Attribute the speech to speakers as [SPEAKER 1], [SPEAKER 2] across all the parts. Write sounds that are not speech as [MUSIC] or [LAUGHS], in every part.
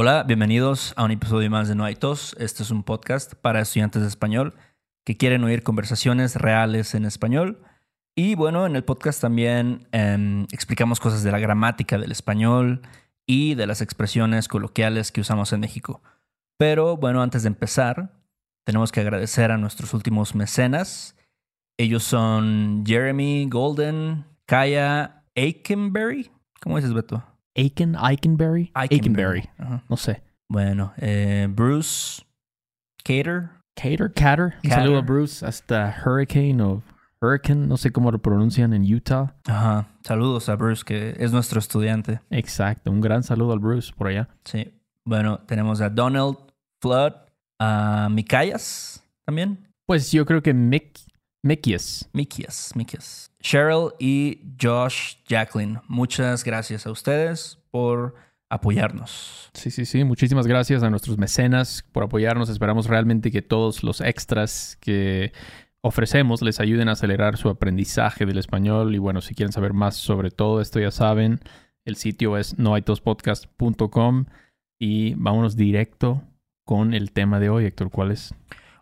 [SPEAKER 1] Hola, bienvenidos a un episodio más de No hay tos. Este es un podcast para estudiantes de español que quieren oír conversaciones reales en español. Y bueno, en el podcast también em, explicamos cosas de la gramática del español y de las expresiones coloquiales que usamos en México. Pero bueno, antes de empezar, tenemos que agradecer a nuestros últimos mecenas. Ellos son Jeremy Golden, Kaya Aikenberry. ¿Cómo dices, Beto?
[SPEAKER 2] Aiken, Aikenberry. Aikenberry.
[SPEAKER 1] Ajá.
[SPEAKER 2] No sé.
[SPEAKER 1] Bueno, eh, Bruce Cater.
[SPEAKER 2] Cater, Cater. Un
[SPEAKER 1] Cater.
[SPEAKER 2] saludo a Bruce hasta Hurricane o Hurricane, no sé cómo lo pronuncian en Utah.
[SPEAKER 1] Ajá. Saludos a Bruce, que es nuestro estudiante.
[SPEAKER 2] Exacto. Un gran saludo al Bruce por allá.
[SPEAKER 1] Sí. Bueno, tenemos a Donald Flood, a Mikayas también.
[SPEAKER 2] Pues yo creo que Mick, Mickies.
[SPEAKER 1] Mikias, Mikias. Cheryl y Josh Jacqueline. Muchas gracias a ustedes por apoyarnos.
[SPEAKER 2] Sí, sí, sí. Muchísimas gracias a nuestros mecenas por apoyarnos. Esperamos realmente que todos los extras que ofrecemos les ayuden a acelerar su aprendizaje del español. Y bueno, si quieren saber más sobre todo esto, ya saben, el sitio es noaitospodcast.com y vámonos directo con el tema de hoy, Héctor. ¿Cuál es?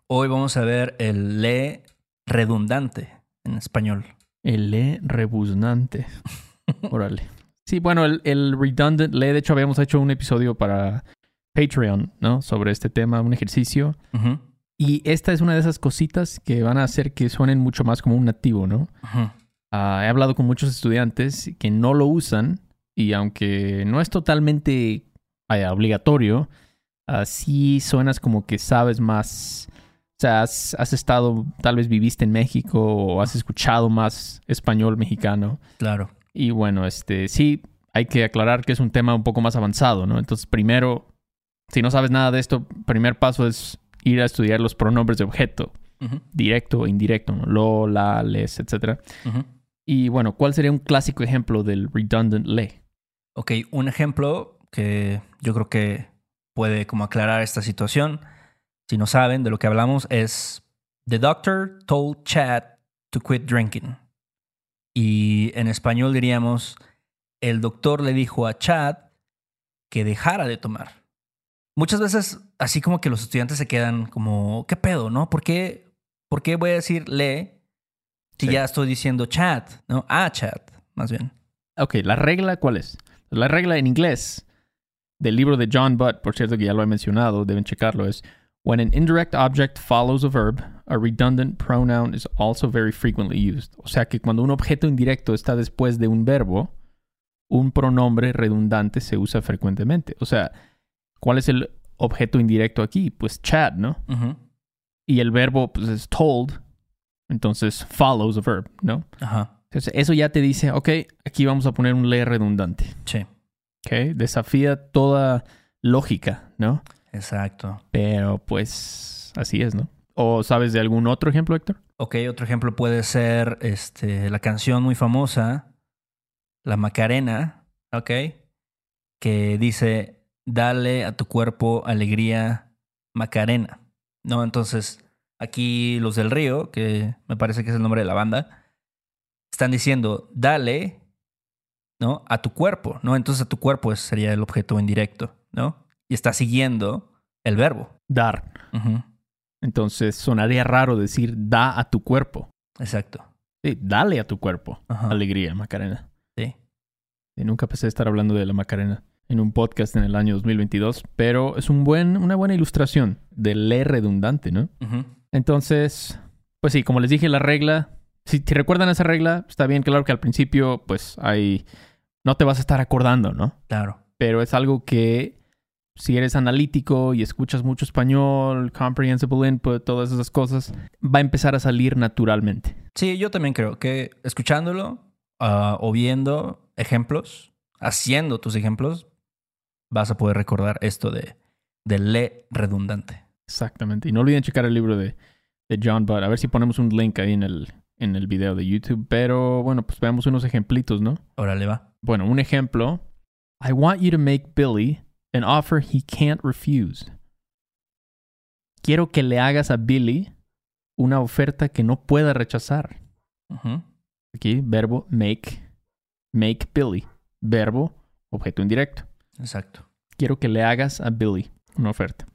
[SPEAKER 1] Hoy vamos a ver el le redundante en español.
[SPEAKER 2] El le rebuznante. [LAUGHS] Órale. Sí, bueno, el, el redundant le, de hecho, habíamos hecho un episodio para Patreon, ¿no? Sobre este tema, un ejercicio. Y esta es una de esas cositas que van a hacer que suenen mucho más como un nativo, ¿no? Ah, he hablado con muchos estudiantes que no lo usan y aunque no es totalmente obligatorio, así suenas como que sabes más. O sea, has, has estado, tal vez viviste en México o has escuchado más español mexicano.
[SPEAKER 1] Claro.
[SPEAKER 2] Y bueno, este sí, hay que aclarar que es un tema un poco más avanzado, ¿no? Entonces, primero, si no sabes nada de esto, primer paso es ir a estudiar los pronombres de objeto, directo o indirecto, ¿no? Lo, la, les, etc. Y bueno, ¿cuál sería un clásico ejemplo del redundant le?
[SPEAKER 1] Ok, un ejemplo que yo creo que puede como aclarar esta situación, si no saben de lo que hablamos, es The doctor told Chad to quit drinking. Y en español diríamos, el doctor le dijo a Chad que dejara de tomar. Muchas veces así como que los estudiantes se quedan como, ¿qué pedo, no? ¿Por qué, por qué voy a decir le si
[SPEAKER 2] Sí.
[SPEAKER 1] ya estoy diciendo Chad, no? A Chad, más bien.
[SPEAKER 2] Ok, ¿la regla cuál es? La regla en inglés del libro de John Butt, por cierto que ya lo he mencionado, deben checarlo, es When an indirect object follows a verb, a redundant pronoun is also very frequently used. O sea que cuando un objeto indirecto está después de un verbo, un pronombre redundante se usa frecuentemente. O sea, ¿cuál es el objeto indirecto aquí? Pues Chad, ¿no? Y el verbo pues, es told, entonces follows a verb, ¿no?
[SPEAKER 1] Ajá,
[SPEAKER 2] Entonces, eso ya te dice, ok, aquí vamos a poner un le redundante.
[SPEAKER 1] sí.
[SPEAKER 2] Ok, desafía toda lógica, ¿no?
[SPEAKER 1] Exacto.
[SPEAKER 2] Pero pues así es, ¿no? ¿O sabes de algún otro ejemplo, Héctor?
[SPEAKER 1] Ok, otro ejemplo puede ser este, la canción muy famosa, La Macarena, ok, que dice, dale a tu cuerpo alegría, Macarena, ¿no? Entonces, aquí los del río, que me parece que es el nombre de la banda, están diciendo, dale, ¿no? A tu cuerpo, ¿no? Entonces a tu cuerpo sería el objeto indirecto, ¿no? Y está siguiendo el verbo.
[SPEAKER 2] Dar. Entonces sonaría raro decir da a tu cuerpo.
[SPEAKER 1] Exacto.
[SPEAKER 2] Sí, dale a tu cuerpo.
[SPEAKER 1] Ajá.
[SPEAKER 2] Alegría, Macarena.
[SPEAKER 1] Sí.
[SPEAKER 2] Y nunca pensé estar hablando de la Macarena en un podcast en el año 2022, pero es un buen, una buena ilustración del le redundante, ¿no? Entonces, pues sí, como les dije, la regla, si te recuerdan esa regla, está bien, claro que al principio, pues hay, no te vas a estar acordando, ¿no?
[SPEAKER 1] Claro.
[SPEAKER 2] Pero es algo que si eres analítico y escuchas mucho español, comprehensible input, todas esas cosas, va a empezar a salir naturalmente.
[SPEAKER 1] Sí, yo también creo que escuchándolo ah, o viendo ejemplos, haciendo tus ejemplos, vas a poder recordar esto de, de le redundante.
[SPEAKER 2] Exactamente. Y no olviden checar el libro de, de John Budd. A ver si ponemos un link ahí en el, en el video de YouTube. Pero bueno, pues veamos unos ejemplitos, ¿no?
[SPEAKER 1] Órale, va.
[SPEAKER 2] Bueno, un ejemplo. I want you to make Billy an offer he can't refuse. Quiero que le hagas a Billy una oferta que no pueda rechazar.
[SPEAKER 1] Ujú.
[SPEAKER 2] Aquí, verbo make. Make Billy. Verbo, objeto indirecto.
[SPEAKER 1] Exacto.
[SPEAKER 2] quiero que le hagas a Billy una oferta.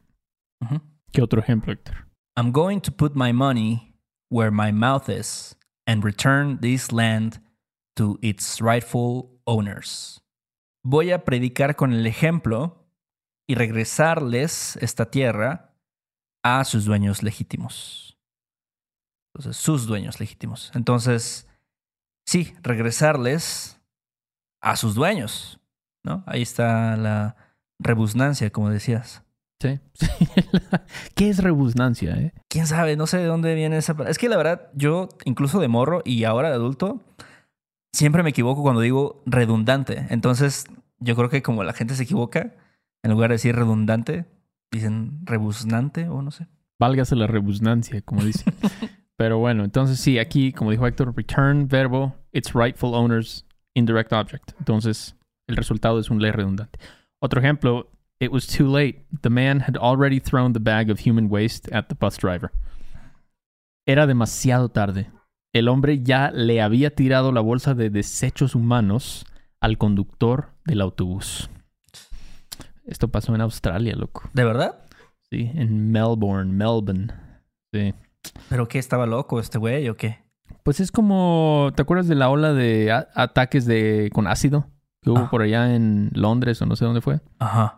[SPEAKER 1] Ujú.
[SPEAKER 2] ¿Qué otro ejemplo, Héctor?
[SPEAKER 1] I'm going to put my money where my mouth is and return this land to its rightful owners. Voy a predicar con el ejemplo y regresarles esta tierra a sus dueños legítimos. Entonces, sus dueños legítimos. Entonces, sí, regresarles a sus dueños, ¿no? Ahí está la rebusnancia, como decías.
[SPEAKER 2] Sí. [LAUGHS] ¿Qué es rebusnancia, eh?
[SPEAKER 1] quién sabe, no sé de dónde viene esa. Es que la verdad, yo, incluso de morro y ahora de adulto, siempre me equivoco cuando digo redundante. Entonces, yo creo que como la gente se equivoca, en lugar de decir redundante, dicen rebuznante o no sé.
[SPEAKER 2] Válgase la rebusnancia, como dice. [LAUGHS] Pero bueno, entonces sí, aquí, como dijo Héctor, return verbo, its rightful owners, indirect object. Entonces, el resultado es un le redundante. Otro ejemplo, it was too late. The man had already thrown the bag of human waste at the bus driver. Era demasiado tarde. El hombre ya le había tirado la bolsa de desechos humanos al conductor del autobús. Esto pasó en Australia, loco.
[SPEAKER 1] ¿De verdad?
[SPEAKER 2] Sí, en Melbourne, Melbourne. Sí.
[SPEAKER 1] ¿Pero qué? ¿Estaba loco este güey o qué?
[SPEAKER 2] Pues es como, ¿te acuerdas de la ola de ataques de con ácido que hubo
[SPEAKER 1] Ah.
[SPEAKER 2] por allá en Londres o no sé dónde fue?
[SPEAKER 1] Ajá.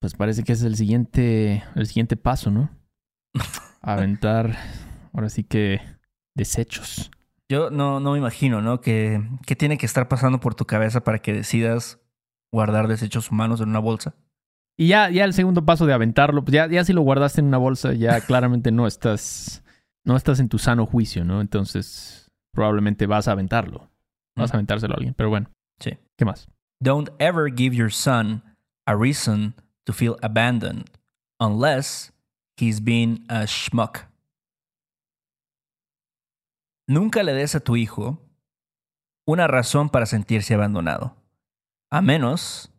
[SPEAKER 2] Pues parece que es el siguiente, el siguiente paso, ¿no? [LAUGHS] Aventar, ahora sí que desechos.
[SPEAKER 1] Yo no, no me imagino, ¿no? Que, ¿Qué tiene que estar pasando por tu cabeza para que decidas guardar desechos humanos en una bolsa?
[SPEAKER 2] Y ya, ya el segundo paso de aventarlo, pues ya, ya si lo guardaste en una bolsa, ya [LAUGHS] claramente no estás, no estás en tu sano juicio, ¿no? Entonces, probablemente vas a aventarlo. Vas a aventárselo a alguien, pero bueno.
[SPEAKER 1] Sí.
[SPEAKER 2] ¿Qué más?
[SPEAKER 1] Don't ever give your son a reason to feel abandoned unless he's been a schmuck. Nunca le des a tu hijo una razón para sentirse abandonado, a menos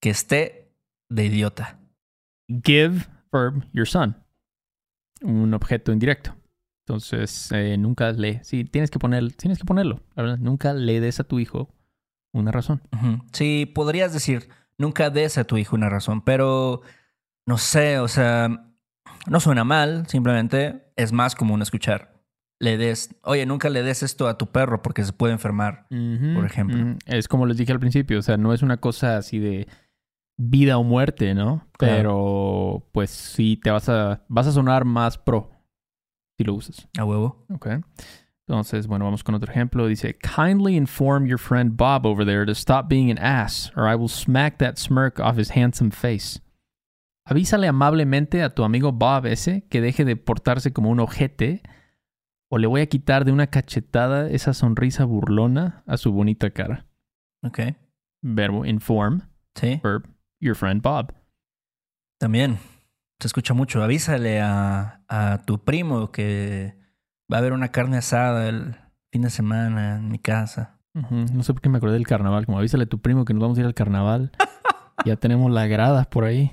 [SPEAKER 1] que esté de idiota.
[SPEAKER 2] Give verb your son. Un objeto indirecto. Entonces, eh, nunca le. Sí, tienes que poner, tienes que ponerlo. La verdad, nunca le des a tu hijo una razón.
[SPEAKER 1] Ujú. Sí, podrías decir, nunca des a tu hijo una razón, pero no sé, o sea, no suena mal, simplemente es más común escuchar. Le des, oye, nunca le des esto a tu perro porque se puede enfermar. Por ejemplo.
[SPEAKER 2] Es como les dije al principio, o sea, no es una cosa así de vida o muerte, ¿no?
[SPEAKER 1] Claro.
[SPEAKER 2] Pero, pues sí, te vas a, vas a sonar más pro si lo usas.
[SPEAKER 1] A huevo.
[SPEAKER 2] Ok. Entonces, bueno, vamos con otro ejemplo. Dice, kindly inform your friend Bob over there to stop being an ass, or I will smack that smirk off his handsome face. Avísale amablemente a tu amigo Bob ese que deje de portarse como un ojete, o le voy a quitar de una cachetada esa sonrisa burlona a su bonita cara.
[SPEAKER 1] Ok.
[SPEAKER 2] Verbo inform,
[SPEAKER 1] Sí.
[SPEAKER 2] verb your friend Bob.
[SPEAKER 1] También se escucha mucho. Avísale a, a tu primo que va a haber una carne asada el fin de semana en mi casa.
[SPEAKER 2] No sé por qué me acordé del carnaval. Como avísale a tu primo que nos vamos a ir al carnaval. [LAUGHS] ya tenemos las gradas por ahí.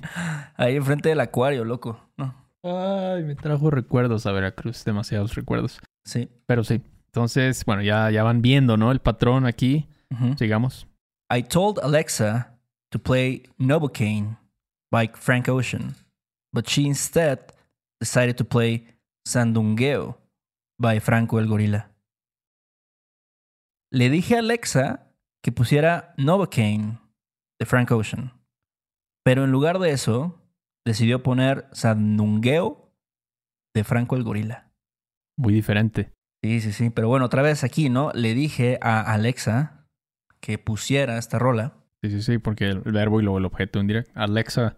[SPEAKER 1] Ahí enfrente del acuario, loco. No.
[SPEAKER 2] Ay, me trajo recuerdos a Veracruz, demasiados recuerdos.
[SPEAKER 1] Sí.
[SPEAKER 2] Pero sí. Entonces, bueno, ya, ya van viendo, ¿no? El patrón aquí. Sigamos.
[SPEAKER 1] I told Alexa to play Novocaine by Frank Ocean, but she instead decided to play Sandungueo by Franco el Gorila. Le dije a Alexa que pusiera Novocaine de Frank Ocean, pero en lugar de eso decidió poner Sandungueo de Franco el Gorila.
[SPEAKER 2] Muy diferente.
[SPEAKER 1] Sí, sí, sí, pero bueno, otra vez aquí, ¿no? Le dije a Alexa que pusiera esta rola.
[SPEAKER 2] Sí, sí, sí, porque el verbo y luego el objeto indirecto. Alexa,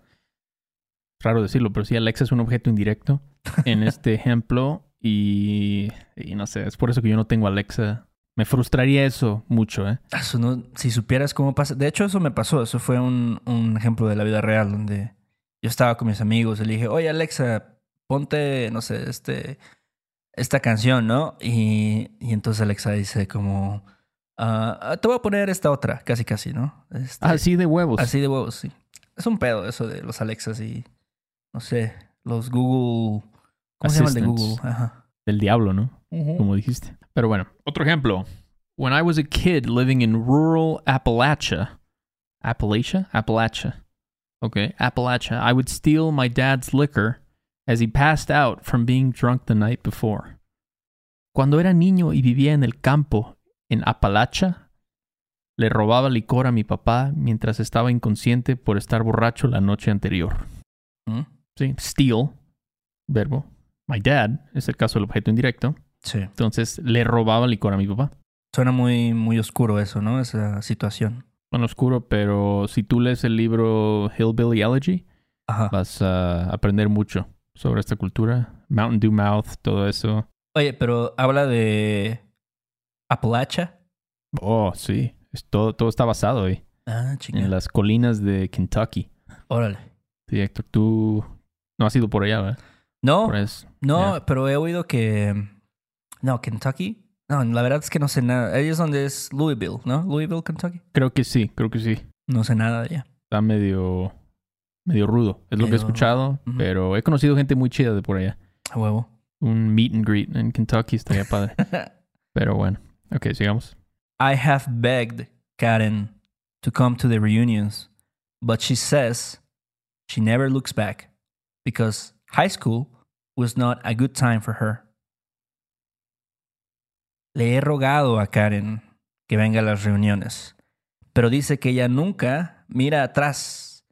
[SPEAKER 2] raro decirlo, pero sí, Alexa es un objeto indirecto en [LAUGHS] este ejemplo. Y, y no sé, es por eso que yo no tengo Alexa. Me frustraría eso mucho, ¿eh?
[SPEAKER 1] Ah, Eso no- si supieras cómo pasa. De hecho, eso me pasó. Eso fue un, un ejemplo de la vida real donde yo estaba con mis amigos y le dije, oye Alexa, ponte, no sé, este, esta canción, ¿no? Y, y entonces Alexa dice como, "Ah, ah, te voy a poner esta otra, casi casi, ¿no? Este,
[SPEAKER 2] Así de huevos.
[SPEAKER 1] Así de huevos, sí. Es un pedo eso de los Alexas y, no sé, los Google... ¿Cómo se llama el de
[SPEAKER 2] Assistants.
[SPEAKER 1] Google? Ajá.
[SPEAKER 2] Del diablo, ¿no? como dijiste. Pero bueno, otro ejemplo. When I was a kid living in rural Appalachia, Appalachia, Appalachia. Okay. Appalachia. I would steal my dad's liquor as he passed out from being drunk the night before. Cuando era niño y vivía en el campo, en Appalachia, le robaba licor a mi papá mientras estaba inconsciente por estar borracho la noche anterior.
[SPEAKER 1] ¿Mm?
[SPEAKER 2] Sí. Steal, verbo. My dad es el caso del objeto indirecto.
[SPEAKER 1] Sí.
[SPEAKER 2] Entonces le robaba licor a mi papá.
[SPEAKER 1] Suena muy, muy oscuro eso, ¿no? Esa situación.
[SPEAKER 2] Bueno, oscuro, pero si tú lees el libro Hillbilly Elegy,
[SPEAKER 1] Ajá.
[SPEAKER 2] vas a aprender mucho sobre esta cultura. Mountain Dew Mouth, todo eso.
[SPEAKER 1] Oye, pero habla de Appalachia.
[SPEAKER 2] Oh, sí. Es todo, todo está basado ahí.
[SPEAKER 1] Ah,
[SPEAKER 2] En las colinas de Kentucky.
[SPEAKER 1] Órale.
[SPEAKER 2] Sí, Héctor, tú no has ido por allá, ¿verdad?
[SPEAKER 1] No,
[SPEAKER 2] Por
[SPEAKER 1] no, pero he oído que... No, Kentucky. No, la verdad es que no sé nada. Ahí es donde es Louisville, ¿no? Louisville, Kentucky.
[SPEAKER 2] Creo que sí, creo que sí.
[SPEAKER 1] No sé nada de allá.
[SPEAKER 2] Está medio, medio rudo. Es lo que he escuchado, pero he conocido gente muy chida de por allá.
[SPEAKER 1] A huevo.
[SPEAKER 2] Un meet and greet en Kentucky estaría padre. [LAUGHS] pero bueno. Ok, sigamos.
[SPEAKER 1] I have begged Karen to come to the reunions, but she says she never looks back because high school was not a good time for her. Le he rogado a Karen que venga a las reuniones, pero dice que ella nunca mira atrás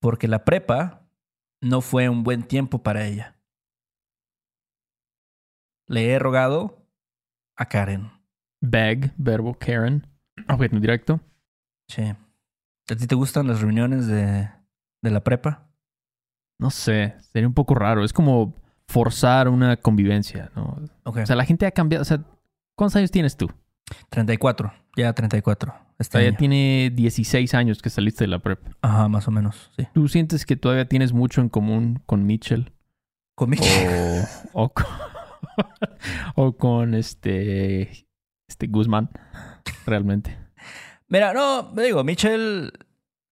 [SPEAKER 1] porque la prepa no fue un buen tiempo para ella. Le he rogado a Karen.
[SPEAKER 2] Beg, verbo Karen. Objeto indirecto.
[SPEAKER 1] Sí. ¿A ti te gustan las reuniones de, de la prepa?
[SPEAKER 2] No sé, sería un poco raro. Es como forzar una convivencia, ¿no?
[SPEAKER 1] Ok.
[SPEAKER 2] O sea, la gente ha cambiado. O sea, ¿cuántos años tienes tú?
[SPEAKER 1] 34. Ya 34.
[SPEAKER 2] O
[SPEAKER 1] Este
[SPEAKER 2] ya
[SPEAKER 1] año.
[SPEAKER 2] tiene 16 años que saliste de la prepa.
[SPEAKER 1] Ajá, más o menos. Sí.
[SPEAKER 2] ¿Tú sientes que todavía tienes mucho en común con Mitchell?
[SPEAKER 1] Conmigo.
[SPEAKER 2] O, o, con, [LAUGHS] o con este, este Guzmán, realmente.
[SPEAKER 1] Mira, no, digo, Mitchell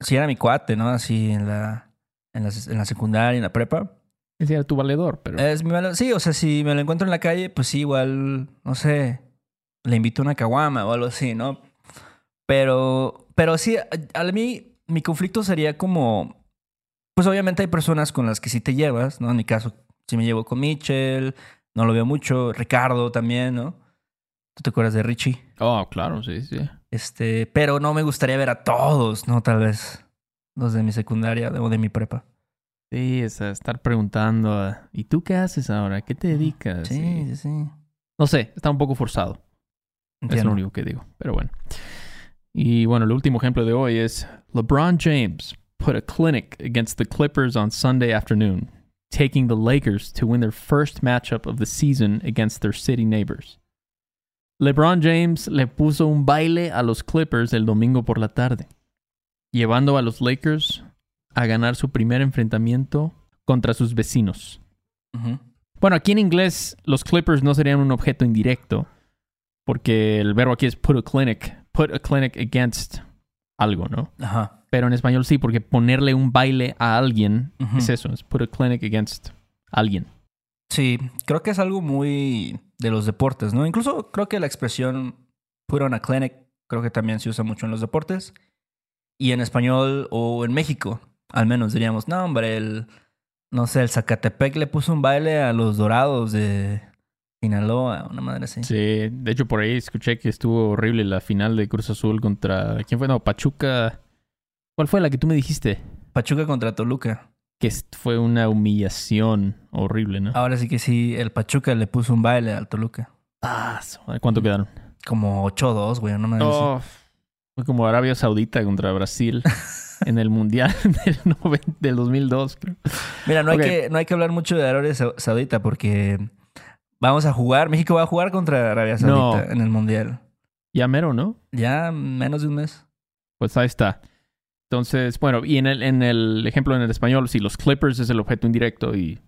[SPEAKER 1] sí era mi cuate, ¿no? Así en la, en la, en la secundaria, en la prepa.
[SPEAKER 2] Ese era tu valedor, pero...
[SPEAKER 1] Es mi malo- Sí, o sea, si me lo encuentro en la calle, pues sí, igual, no sé, le invito una caguama o algo así, ¿no? Pero, pero sí, a, a mí mi conflicto sería como, pues obviamente hay personas con las que sí te llevas, ¿no? En mi caso, sí me llevo con Mitchell, no lo veo mucho, Ricardo también, ¿no? ¿Tú te acuerdas de Richie?
[SPEAKER 2] Oh, claro, sí, sí.
[SPEAKER 1] Este, pero no me gustaría ver a todos, ¿no? Tal vez los de mi secundaria o de mi prepa.
[SPEAKER 2] Sí, es a estar preguntando, ah, ¿y tú qué haces ahora? ¿Qué te dedicas?
[SPEAKER 1] Sí, sí, sí.
[SPEAKER 2] No sé, está un poco forzado. Es
[SPEAKER 1] Entiendo.
[SPEAKER 2] lo único que digo, pero bueno. Y bueno, el último ejemplo de hoy es LeBron James put a clinic against the Clippers on Sunday afternoon, taking the Lakers to win their first matchup of the season against their city neighbors. LeBron James le puso un baile a los Clippers el domingo por la tarde, llevando a los Lakers a ganar su primer enfrentamiento contra sus vecinos.
[SPEAKER 1] Ujú.
[SPEAKER 2] Bueno, aquí en inglés los Clippers no serían un objeto indirecto, porque el verbo aquí es put a clinic, put a clinic against algo, ¿no?
[SPEAKER 1] Ajá.
[SPEAKER 2] Pero en español sí, porque ponerle un baile a alguien es eso, es put a clinic against alguien.
[SPEAKER 1] Sí, creo que es algo muy de los deportes, ¿no? Incluso creo que la expresión put on a clinic creo que también se usa mucho en los deportes. Y en español o en México, al menos diríamos, no, hombre, el, no sé, el Zacatepec le puso un baile a los dorados de Sinaloa, una madre así.
[SPEAKER 2] Sí, de hecho por ahí escuché que estuvo horrible la final de Cruz Azul contra, ¿quién fue? No, Pachuca. ¿Cuál fue la que tú me dijiste?
[SPEAKER 1] Pachuca contra Toluca.
[SPEAKER 2] Que fue una humillación horrible, ¿no?
[SPEAKER 1] Ahora sí que sí, el Pachuca le puso un baile al Toluca.
[SPEAKER 2] Ah, ¿cuánto quedaron?
[SPEAKER 1] Como 8-2, güey, madre así.
[SPEAKER 2] Oh, fue como Arabia Saudita contra Brasil [LAUGHS] en el Mundial [LAUGHS] del, 90 del 2002, creo.
[SPEAKER 1] Mira, no hay, que, no hay que hablar mucho de Arabia Sau- Saudita porque vamos a jugar, México va a jugar contra Arabia
[SPEAKER 2] No.
[SPEAKER 1] Saudita en el Mundial.
[SPEAKER 2] Ya mero, ¿no?
[SPEAKER 1] Ya menos de un mes.
[SPEAKER 2] Pues ahí está. Entonces, bueno, y en el, en el ejemplo en el español, si los Clippers es el objeto indirecto y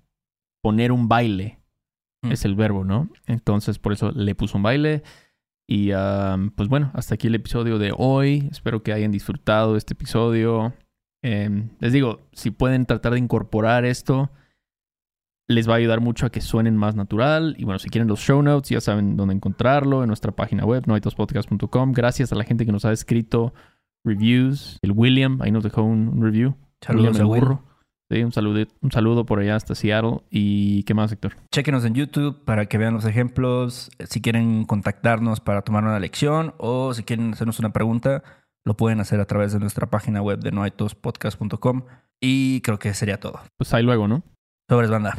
[SPEAKER 2] poner un baile
[SPEAKER 1] Mm.
[SPEAKER 2] es el verbo, ¿no? Entonces, por eso le puso un baile. Y um, pues bueno, hasta aquí el episodio de hoy. Espero que hayan disfrutado este episodio. Em, les digo, si pueden tratar de incorporar esto, les va a ayudar mucho a que suenen más natural. Y bueno, si quieren los show notes, ya saben dónde encontrarlo en nuestra página web, noitospodcast.com. Gracias a la gente que nos ha escrito reviews. El William ahí nos dejó un, un review.
[SPEAKER 1] Saludos
[SPEAKER 2] William el burro. Sí, un saludo, un saludo por allá hasta Seattle. ¿Y qué más, Héctor?
[SPEAKER 1] Chequenos en YouTube para que vean los ejemplos. Si quieren contactarnos para tomar una lección o si quieren hacernos una pregunta, lo pueden hacer a través de nuestra página web de noaitospodcast.com. Y creo que sería todo.
[SPEAKER 2] Pues ahí luego, ¿no?
[SPEAKER 1] Sobres banda.